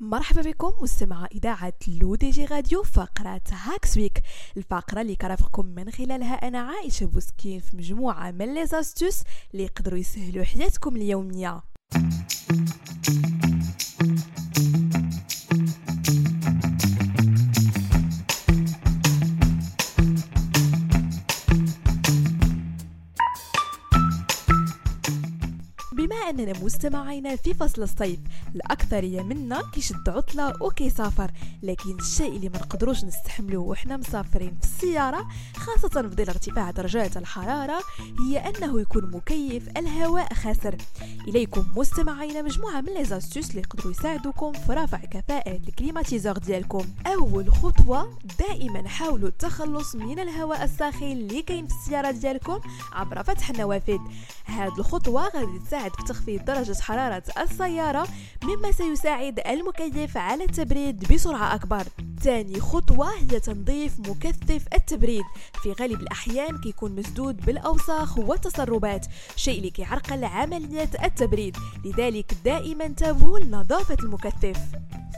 مرحبا بكم مستمع إذاعة L'ODG Radio فقرة Hacks Week الفقرة اللي كرافقكم من خلالها أنا عائشة بوسكين في مجموعة من les astuces اللي يقدروا يسهلوا حياتكم اليومية. بما أننا مستمعين في فصل الصيف الأكثرية منا كيشد عطلة وكيسافر لكن الشيء اللي ما نقدروش نستحملوه وحنا مسافرين في السيارة خاصة في ظل ارتفاع درجات الحرارة هي أنه يكون مكيف الهواء خاسر. إليكم مستمعين مجموعة من ليزاستوس اللي يقدروا يساعدوكم في رفع كفاءة الكليماتيزور ديالكم. أول خطوة دائما حاولوا التخلص من الهواء الساخن اللي كاين في السيارة ديالكم عبر فتح النوافذ. هذه الخطوة غادي تساعد في تخفيض درجة حرارة السيارة مما سيساعد المكيف على التبريد بسرعة أكبر. ثاني خطوة هي تنظيف مكثف التبريد. في غالب الأحيان كيكون مسدود بالأوساخ والتسربات شيء اللي كيعرقل عملية التبريد. لذلك دائما انتبهوا لنظافة المكثف.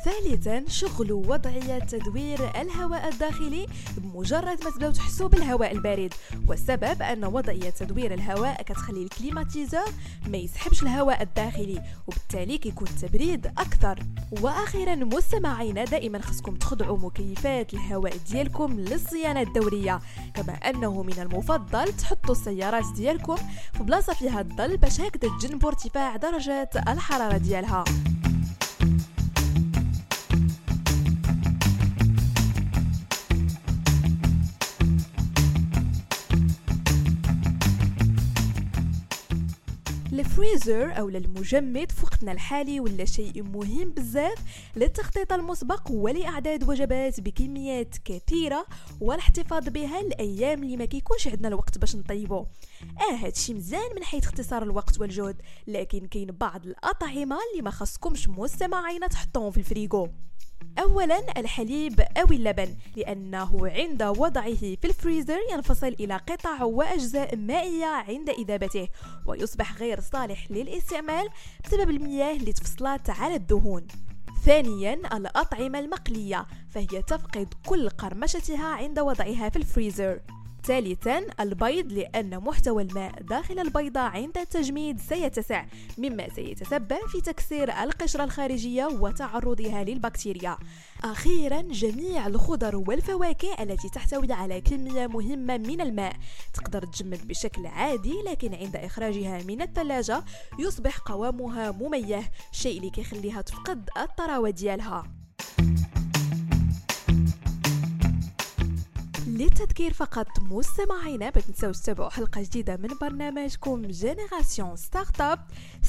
ثالثا شغلوا وضعية تدوير الهواء الداخلي بمجرد ما تبداو تحسوا بالهواء البارد. والسبب أن وضعية تدوير الهواء كتخلي الكليماتيزور ما يسحبش الهواء الداخلي وبالتالي كيكون التبريد أكثر. وأخيرا مستمعينا دائما خصكم تخضعوا مكيفات الهواء ديالكم للصيانة الدورية. كما أنه من المفضل تحطوا السيارات ديالكم في بلاصة فيها الظل باش هكذا تجنبوا ارتفاع درجات الحرارة ديالها. الفريزر أو المجمد في وقتنا الحالي ولا شيء مهم بزاف للتخطيط المسبق ولأعداد وجبات بكميات كثيرة والاحتفاظ بها الأيام اللي ما كيكونش عندنا الوقت باش نطيبو. آه هادشي مزيان من حيث اختصار الوقت والجهد لكن كاين بعض الأطعمة اللي ما خصكمش مستمعين تحطوهم في الفريغو. اولا الحليب أو اللبن لأنه عند وضعه في الفريزر ينفصل إلى قطع وأجزاء مائية عند إذابته ويصبح غير صالح للاستعمال بسبب المياه اللي تفصلت على الدهون. ثانيا الأطعمة المقلية فهي تفقد كل قرمشتها عند وضعها في الفريزر. ثالثا البيض لأن محتوى الماء داخل البيضة عند التجميد سيتسع مما سيتسبب في تكسير القشرة الخارجية وتعرضها للبكتيريا. أخيرا جميع الخضر والفواكه التي تحتوي على كمية مهمة من الماء تقدر تجمد بشكل عادي لكن عند إخراجها من الثلاجة يصبح قوامها مميه شيء اللي كيخليها تفقد الطراوة ديالها. للتذكير فقط مستمعينا ما تنساوش تتابعوا حلقة جديدة من برنامجكم جينيراسيون ستارت اب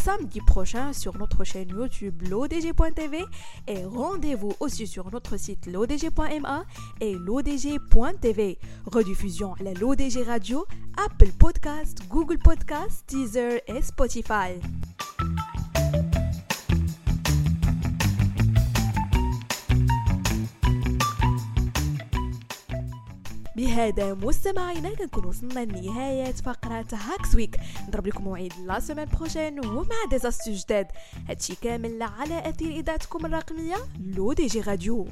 samedi prochain sur notre chaîne YouTube lodg.tv et rendez-vous aussi sur notre site lodg.ma et lodg.tv. Rediffusion à la l'ODG Radio, Apple Podcast, Google Podcast, Deezer et Spotify. بهذا مستمعينا كنكون وصلنا لنهاية فقرة Hacks Week نضرب لكم موعد la semaine prochaine ومع des astuces جداد. هادشي كامل على أثير إذاعتكم الرقمية L'ODG Radio.